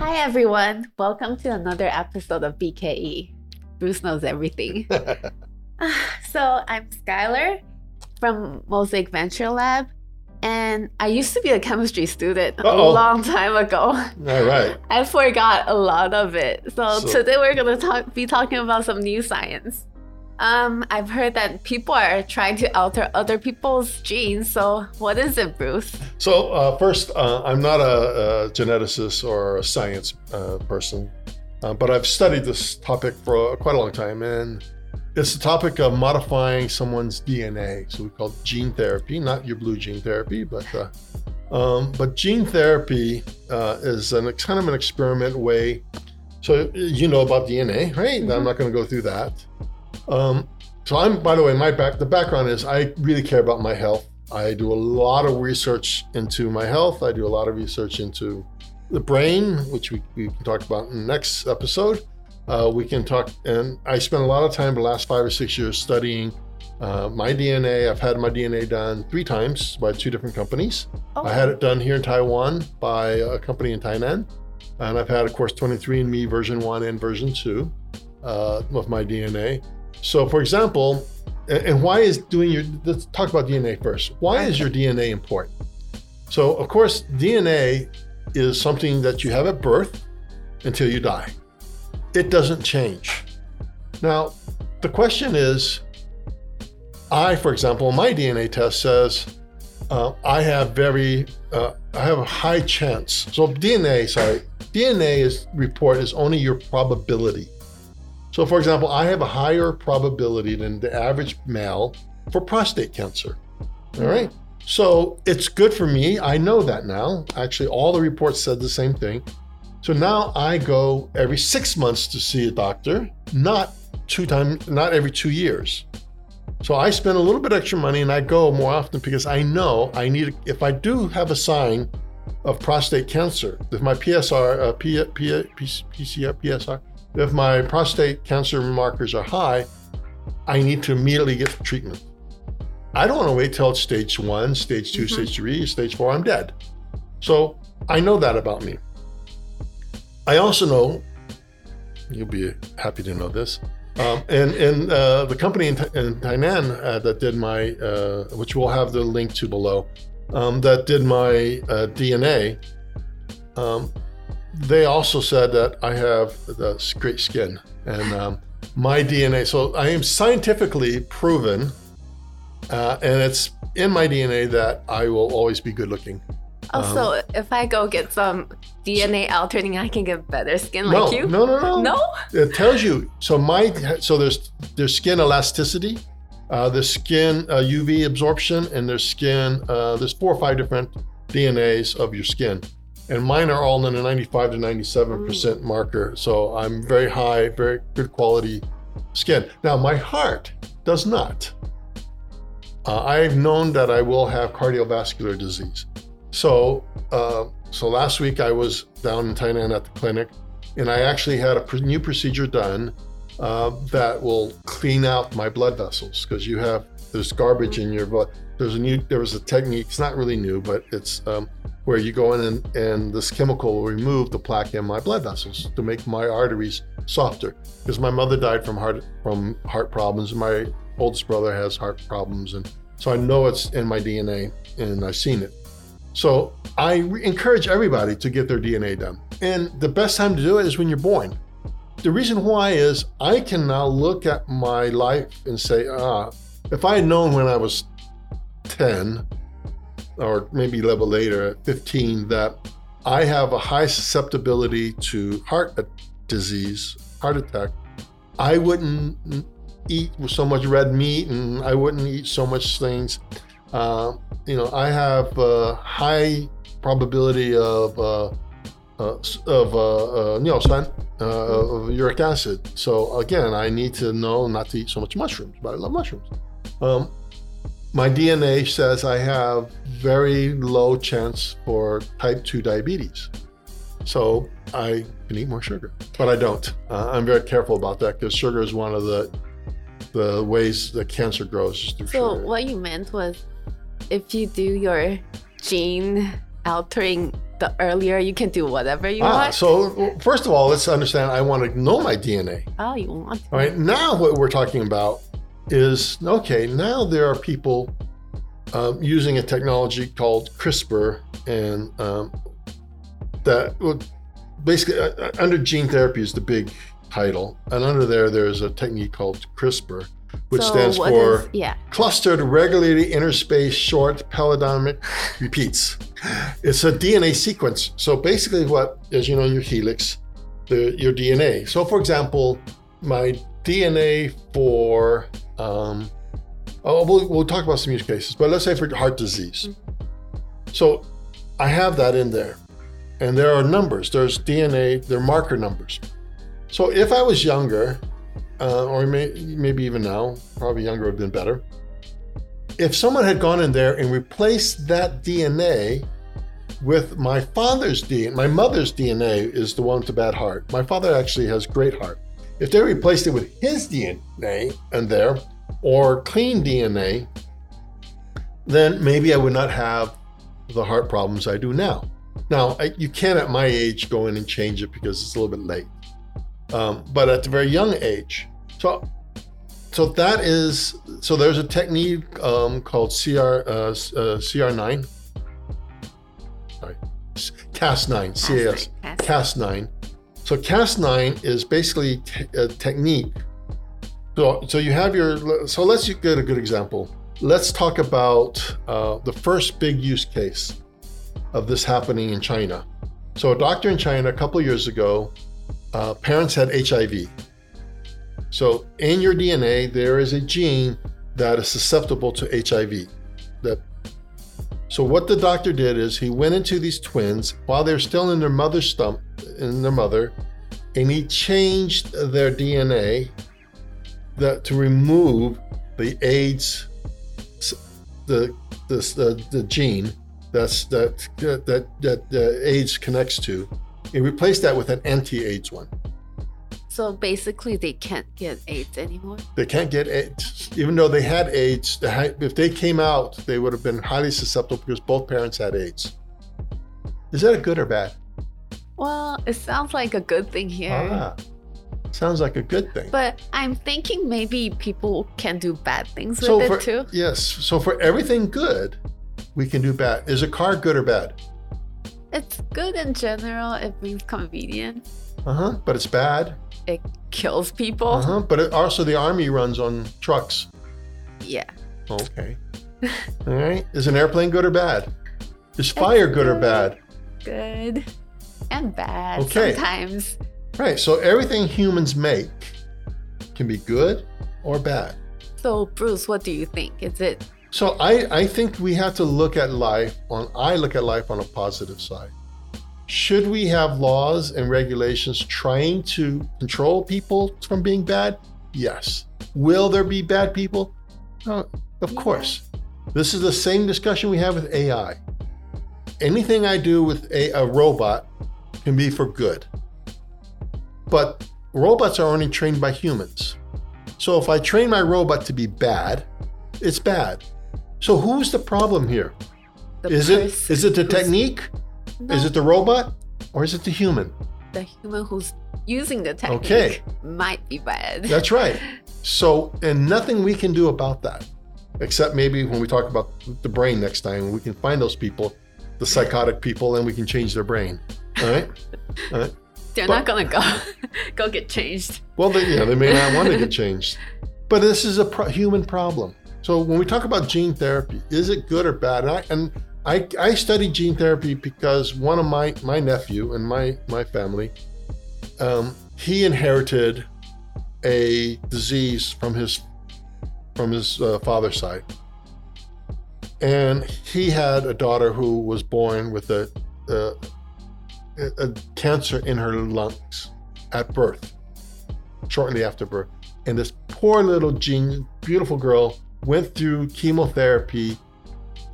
Hi, everyone. Welcome to another episode of BKE. Bruce knows everything. so, I'm Skylar from Mosaic Venture Lab, and I used to be a chemistry student Uh-oh. a long time ago. All right. I forgot a lot of it. So, So- today we're going to talk, be talking about some new science. Um, I've heard that people are trying to alter other people's genes. So, what is it, Bruce? So uh, first, uh, I'm not a, a geneticist or a science uh, person, uh, but I've studied this topic for quite a long time, and it's the topic of modifying someone's DNA. So we call it gene therapy, not your blue gene therapy, but uh, um, but gene therapy uh, is an kind of an experiment way. So you know about DNA, right? I'm not going to go through that. Um, so I'm, by the way, my back the background is I really care about my health. I do a lot of research into my health. I do a lot of research into the brain, which we, we can talk about in the next episode. Uh, we can talk, and I spent a lot of time the last five or six years studying uh, my DNA. I've had my DNA done three times by two different companies. Oh, I had it done here in Taiwan by a company in Tainan. And I've had, of course, 23andMe version 1 and version 2 uh, of my DNA. So, for example, and why is doing your, let's talk about DNA first. Why is your DNA important? So, of course, DNA is something that you have at birth until you die, it doesn't change. Now, the question is I, for example, my DNA test says uh, I have very, uh, I have a high chance. So DNA, sorry, DNA is report is only your probability. So, for example, I have a higher probability than the average male for prostate cancer. All right. So it's good for me. I know that now. Actually, all the reports said the same thing. So now I go every six months to see a doctor, not two times, not every two years. So I spend a little bit extra money and I go more often because I know I need, if I do have a sign of prostate cancer, if my PSR, uh, P, P, P, PCR, PSR, if my prostate cancer markers are high, I need to immediately get treatment. I don't want to wait till it's stage one, stage 2 Mhm. stage three, stage four, I'm dead. So I know that about me. I also know, you'll be happy to know this, um, and and uh, the company in, in Tainan uh, that did my, uh, which we'll have the link to below, um, that did my uh, DNA, um, they also said that I have the great skin and um, my DNA. So I am scientifically proven, uh, and it's in my DNA that I will always be good looking. Also, Um, if I go get some DNA altering, I can get better skin no, like you. no, no, no, No? It tells you. So my so there's there's skin elasticity, uh, there's skin uh, UV absorption, and there's skin. Uh, there's four or five different DNAs of your skin, and mine are all in the 95 to 97 percent marker. So I'm very high, very good quality skin. Now my heart does not. Uh, I've known that I will have cardiovascular disease. So, uh, so last week I was down in Tainan at the clinic, and I actually had a pr- new procedure done uh, that will clean out my blood vessels because you have there's garbage in your blood. There's a new there was a technique. It's not really new, but it's um, where you go in and, and this chemical will remove the plaque in my blood vessels to make my arteries softer. Because my mother died from heart from heart problems, and my oldest brother has heart problems, and so I know it's in my DNA, and I've seen it. So I re- encourage everybody to get their DNA done. And the best time to do it is when you're born. The reason why is I can now look at my life and say, ah, if I had known when I was 10 or maybe level later at 15 that I have a high susceptibility to heart disease, heart attack, I wouldn't eat so much red meat and I wouldn't eat so much things. Uh, you know, I have a high probability of uh, uh, of uh, uh,uh, of uric acid. So again, I need to know not to eat so much mushrooms, but I love mushrooms. Um, my DNA says I have very low chance for type 2 diabetes. So I can eat more sugar, but I don't. Uh, I'm very careful about that because sugar is one of the the ways that cancer grows is through So sugar. what you meant was if you do your gene altering the earlier you can do whatever you Ah, want. so first of all, let's understand. I want to know my DNA. oh, you want? All right. Now, what we're talking about is okay. Now there are people um, using a technology called CRISPR, and um, that well, basically uh, uh, under gene therapy is the big title, and under there there's a technique called CRISPR, which So stands for is- yeah. clustered regulated interspace short palindromic repeats. It's a DNA sequence. So basically, what as you know, in your helix, the, your DNA. So, for example, my DNA for um, oh, we'll, we'll talk about some use cases, but let's say for heart disease. So, I have that in there, and there are numbers. There's DNA. There are marker numbers. So, if I was younger, uh, or may, maybe even now, probably younger would have been better. If someone had gone in there and replaced that DNA with my father's DNA, my mother's DNA is the one with the bad heart. My father actually has great heart. If they replaced it with his DNA and there, or clean DNA, then maybe I would not have the heart problems I do now. Now, I, you can at my age go in and change it because it's a little bit late. Um, but at the very young age, so so that is so there's a technique um, called CR uh, uh, CR9. Sorry, S- Cas9, CAS, Cas9. Cas9. So Cas9 is basically te- a technique. So so you have your so let's get a good example. Let's talk about uh, the first big use case of this happening in China. So a doctor in China a couple years ago, uh, parents had HIV. So in your DNA, there is a gene that is susceptible to HIV. That so what the doctor did is he went into these twins while they're still in their mother's stump, in their mother, and he changed their DNA that to remove the AIDS, the this the, the gene that's that that that uh, AIDS connects to. He replaced that with an anti-AIDS one. So basically, they can't get AIDS anymore. They can't get AIDS, even though they had AIDS. If they came out, they would have been highly susceptible because both parents had AIDS. Is that a good or bad? Well, it sounds like a good thing here. Ah, sounds like a good thing. But I'm thinking maybe people can do bad things with so it too. yes, so for everything good, we can do bad. Is a car good or bad? It's good in general. It means convenience. Uh huh. But it's bad. It kills people. Uh huh. But it, also the army runs on trucks. Yeah. Okay. All right. Is an airplane good or bad? Is fire good or bad? Good and bad Okay. sometimes. Right. So everything humans make can be good or bad. So, Bruce, what do you think? Is it So I, I think we have to look at life on I look at life on a positive side. Should we have laws and regulations trying to control people from being bad? Yes. Will there be bad people? Uh, of course. This is the same discussion we have with AI. Anything I do with a, a robot can be for good. But robots are only trained by humans. So if I train my robot to be bad, it's bad. So who's the problem here? the Is it is it the technique? No, Is it the robot? Or is it the human? the human who's using the technique Okay. might be bad. That's right. So and nothing we can do about that. Except maybe when we talk about the brain next time, we can find those people, the psychotic people, and we can change their brain. All right? All right. They're but- not gonna go go get changed. Well, they, yeah, they may not want to get changed, but this is a pro- human problem. So when we talk about gene therapy, is it good or bad? And I, and I, I studied gene therapy because one of my my nephew and my my family, um, he inherited a disease from his from his uh, father's side, and he had a daughter who was born with a, a, a cancer in her lungs at birth shortly after birth. And this poor little genius, beautiful girl went through chemotherapy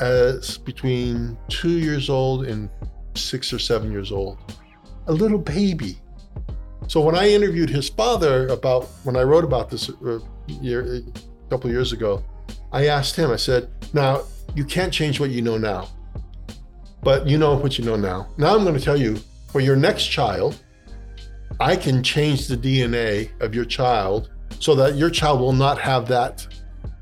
as between two years old and six or seven years old. A little baby. So when I interviewed his father about when I wrote about this a year, a couple of years ago, I asked him. I said, "Now you can't change what you know now, But you know what you know now. Now I'm going to tell you for your next child, I can change the DNA of your child so that your child will not have that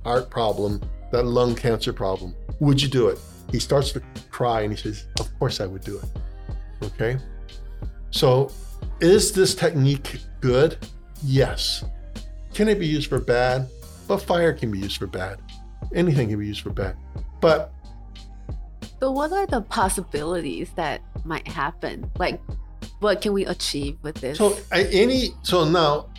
heart problem, that lung cancer problem. Would you do it? He starts to cry and he says, Of course I would do it. Okay. So, is this technique good? Yes. Can it be used for bad? But fire can be used for bad. Anything can be used for bad. But But what are the possibilities that might happen? Like, what can we achieve with this? so any so now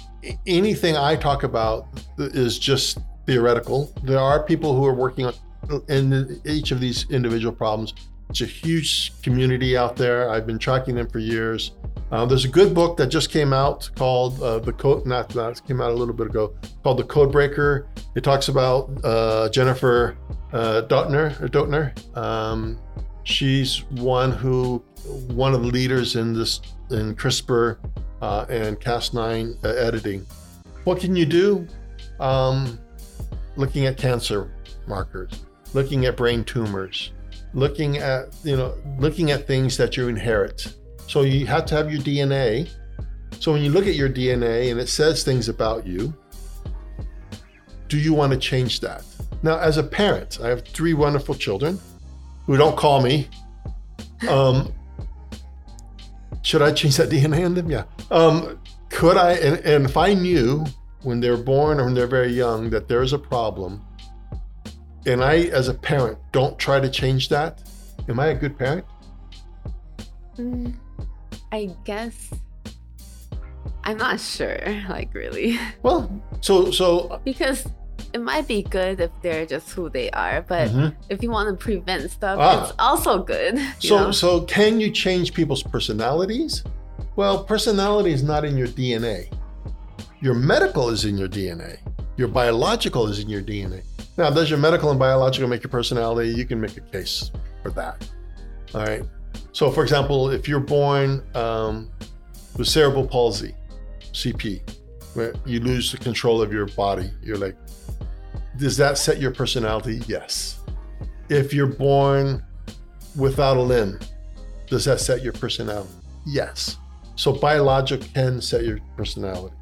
anything I talk about is just theoretical. There are people who are working on in each of these individual problems. It's a huge community out there. I've been tracking them for years. Uh, there's a good book that just came out called uh, the code. Not that came out a little bit ago. Called the Code Breaker. It talks about uh, Jennifer uh, or Doudna. Um, she's one who one of the leaders in this in CRISPR uh, and Cas9 uh, editing. What can you do? Um, looking at cancer markers, looking at brain tumors, looking at you know looking at things that you inherit. So you have to have your DNA. So when you look at your DNA and it says things about you, do you want to change that? Now, as a parent, I have three wonderful children who don't call me. Um, should I change that DNA in them? Yeah. Um, could I? And, and if I knew when they're born or when they're very young that there is a problem, and I, as a parent, don't try to change that, am I a good parent? Mm, I guess. I'm not sure, like, really. Well, so so Because it might be good if they're just who they are, but Mhm. if you want to prevent stuff, Ah. it's also good. So know? so can you change people's personalities? Well, personality is not in your DNA. Your medical is in your DNA. Your biological is in your DNA. Now, does your medical and biological make your personality? You can make a case for that. All right. So, for example, if you're born um, with cerebral palsy, CP, where you lose the control of your body, you're like, does that set your personality? Yes. If you're born without a limb, does that set your personality? Yes. So biologic can set your personality.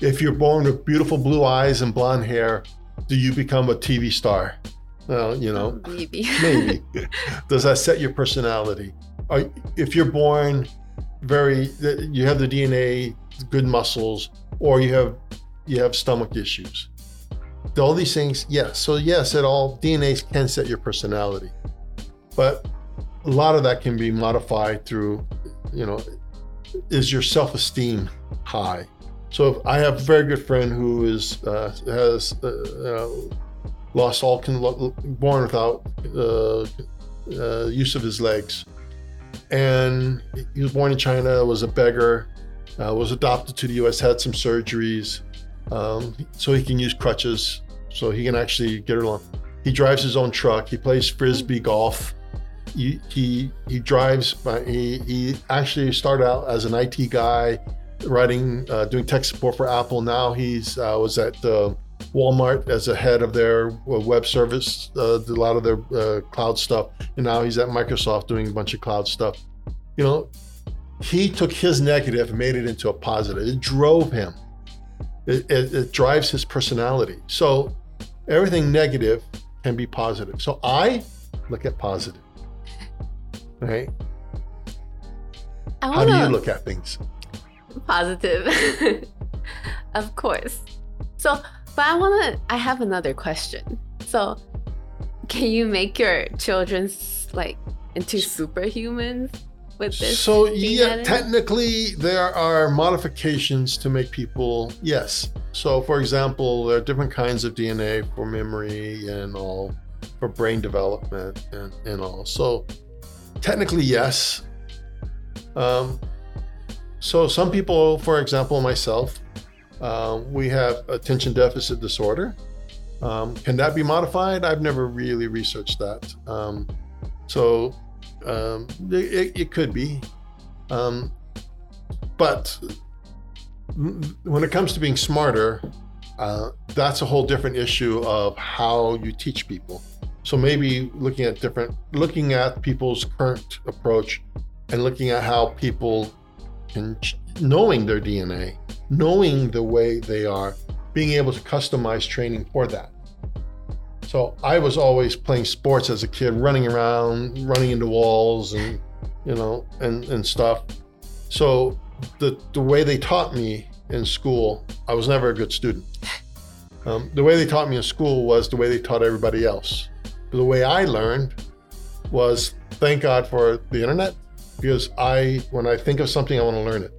If you're born with beautiful blue eyes and blonde hair, do you become a TV star? Well, you know, maybe. maybe. Does that set your personality? Or if you're born very, you have the DNA, good muscles, or you have you have stomach issues. All these things, yes. So yes, it all DNAs can set your personality, but a lot of that can be modified through, you know, is your self-esteem high? So I have a very good friend who is uh, has uh, uh, lost all con- born without uh, uh, use of his legs, and he was born in China, was a beggar, was adopted to the U.S., had some surgeries, um, so he can use crutches, so he can actually get along. He drives his own truck. He plays frisbee golf. He he, he drives. by- He he actually started out as an IT guy, writing, uh, doing tech support for Apple. Now he's uh, was at uh, Walmart as a head of their uh, web service, uh, did a lot of their uh, cloud stuff, and now he's at Microsoft doing a bunch of cloud stuff. You know, he took his negative and made it into a positive. It drove him. It, it, it drives his personality. So everything negative can be positive. So I look at positive. Right? How do you look at things? Positive. of course. So, but I want to, I have another question. So, can you make your children like into superhumans with this? So yeah, technically there are modifications to make people yes. So for example, there are different kinds of DNA for memory and all, for brain development and, and all. So technically yes. Um, so some people, for example, myself, uh, we have attention deficit disorder. Um, can that be modified? I've never really researched that. Um, so um, it, it could be. Um, but when it comes to being smarter, uh, that's a whole different issue of how you teach people. So maybe looking at different, looking at people's current approach and looking at how people can, knowing their DNA, knowing the way they are, being able to customize training for that. So I was always playing sports as a kid, running around, running into walls and, you know, and, and stuff. So the, the way they taught me in school, I was never a good student. Um, the way they taught me in school was the way they taught everybody else. But the way I learned was thank God for the internet because I, when I think of something, I want to learn it.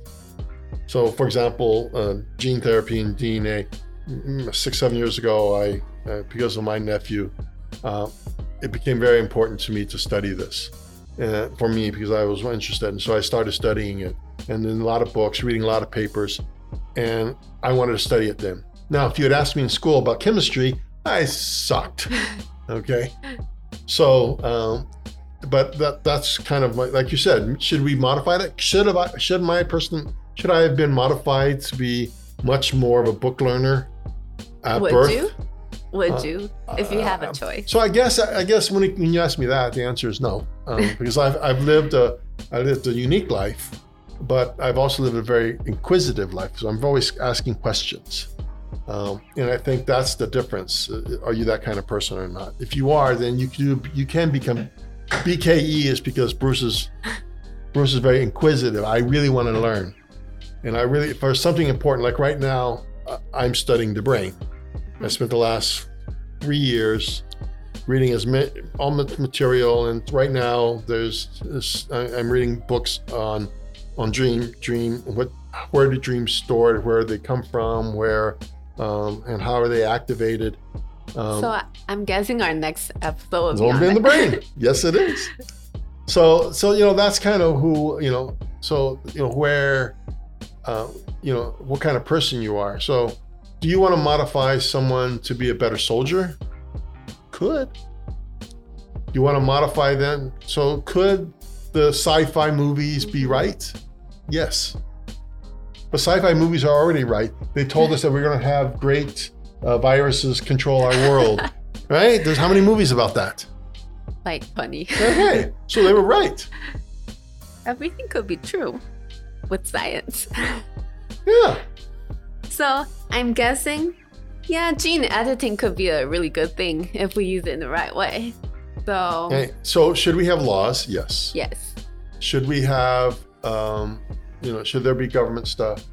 So, for example, uh, gene therapy and DNA. mm, Six, seven years ago, I, uh, because of my nephew, uh, it became very important to me to study this uh, for me because I was interested. And so I started studying it and then a lot of books, reading a lot of papers, and I wanted to study it then. Now, if you had asked me in school about chemistry, I sucked. Okay. So, um, but that that's kind of like, like you said. Should we modify that? Should have I, should my person should I have been modified to be much more of a book learner at Would birth? you? Would Uh, you? If you have Uh, a choice. So I guess I guess when, it, when you ask me that, the answer is no, um, because I've I've lived a I lived a unique life, but I've also lived a very inquisitive life. So I'm always asking questions, um, and I think that's the difference. Uh, Are you that kind of person or not? If you are, then you can you can become. BKE is because Bruce is Bruce is very inquisitive. I really want to learn, and I really for something important like right now, I'm studying the brain. I spent the last three years reading as ma- all the material, and right now there's this, I, I'm reading books on on dream dream what where do dreams stored, where they come from, where um, and how are they activated. Um, so I'm guessing our next episode will be in the brain. yes, it is. So, so you know, that's kind of who you know. So, you know, where, uh, you know, what kind of person you are. So, do you want to modify someone to be a better soldier? Could. You want to modify them? So, could the sci-fi movies be right? Yes. But sci-fi movies are already right. They told us that we're going to have great uh, viruses control our world. right? There's how many movies about that? like funny. Okay, so they were right. Everything could be true with science. Yeah. So I'm guessing, yeah, gene editing could be a really good thing if we use it in the right way. So Okay, so should we have laws? Yes. yes, Should we have, um, you know, should there be government stuff?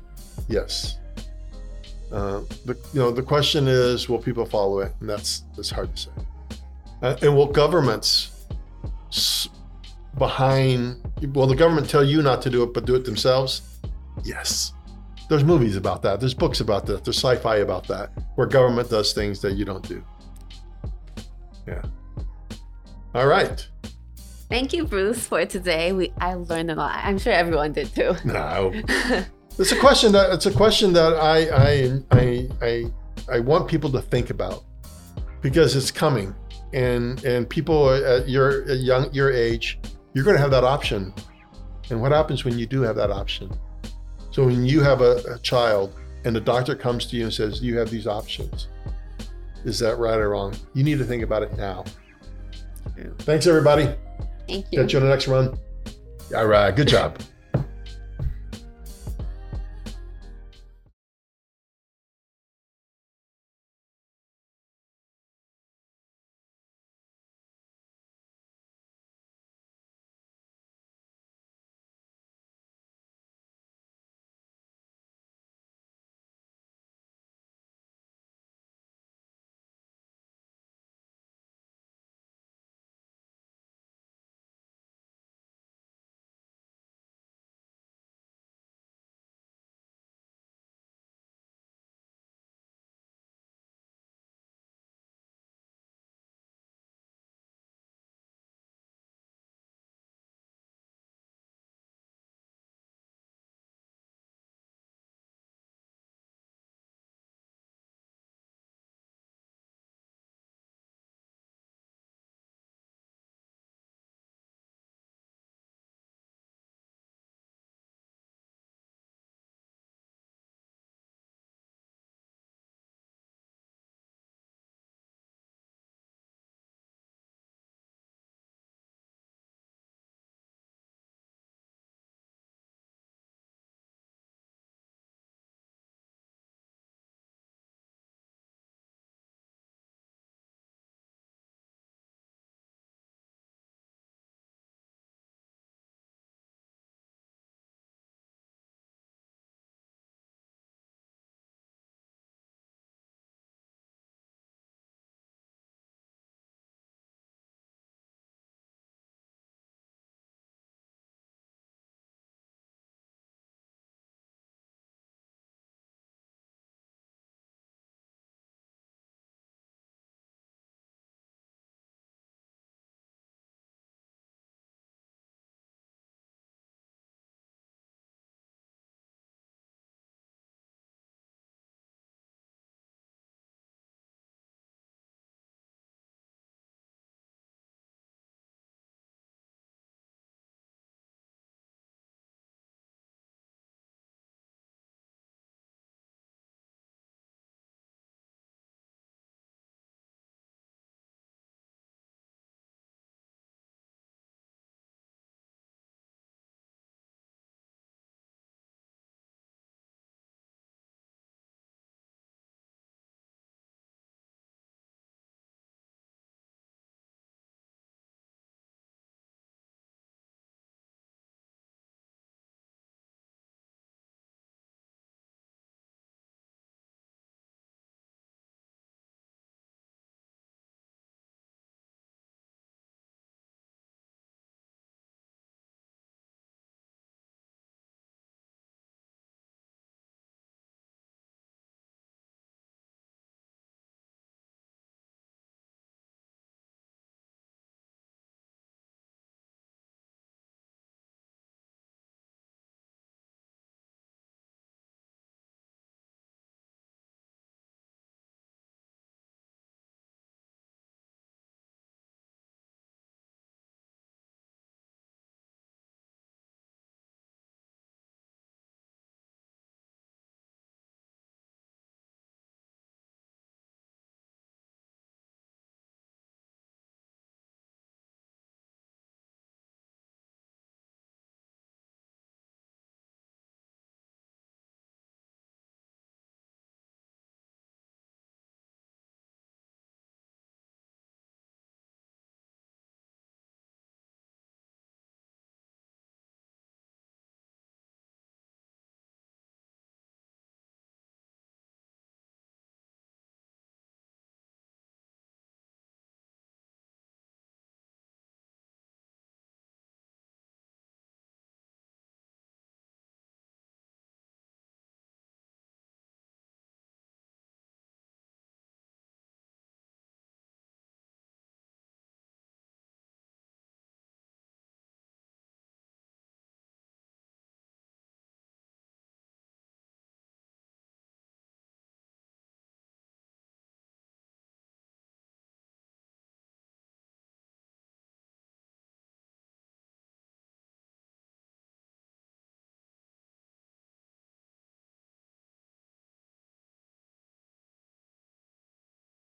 Yes. Uh, the you know the question is, will people follow it? And that's that's hard to say. Uh, and will governments s- behind? Will the government tell you not to do it, but do it themselves? Yes. There's movies about that. There's books about that. There's sci-fi about that, where government does things that you don't do. Yeah. All right. thank you, Bruce, for today. We I learned a lot. I'm sure everyone did too. No. It's a question that it's a question that I I I I, I want people to think about because it's coming, and and people at your at young your age, you're going to have that option. And what happens when you do have that option? So when you have a, a child and the doctor comes to you and says you have these options, is that right or wrong? You need to think about it now. True. Thanks everybody. Thank you. Catch you on the next run. All right. Good job.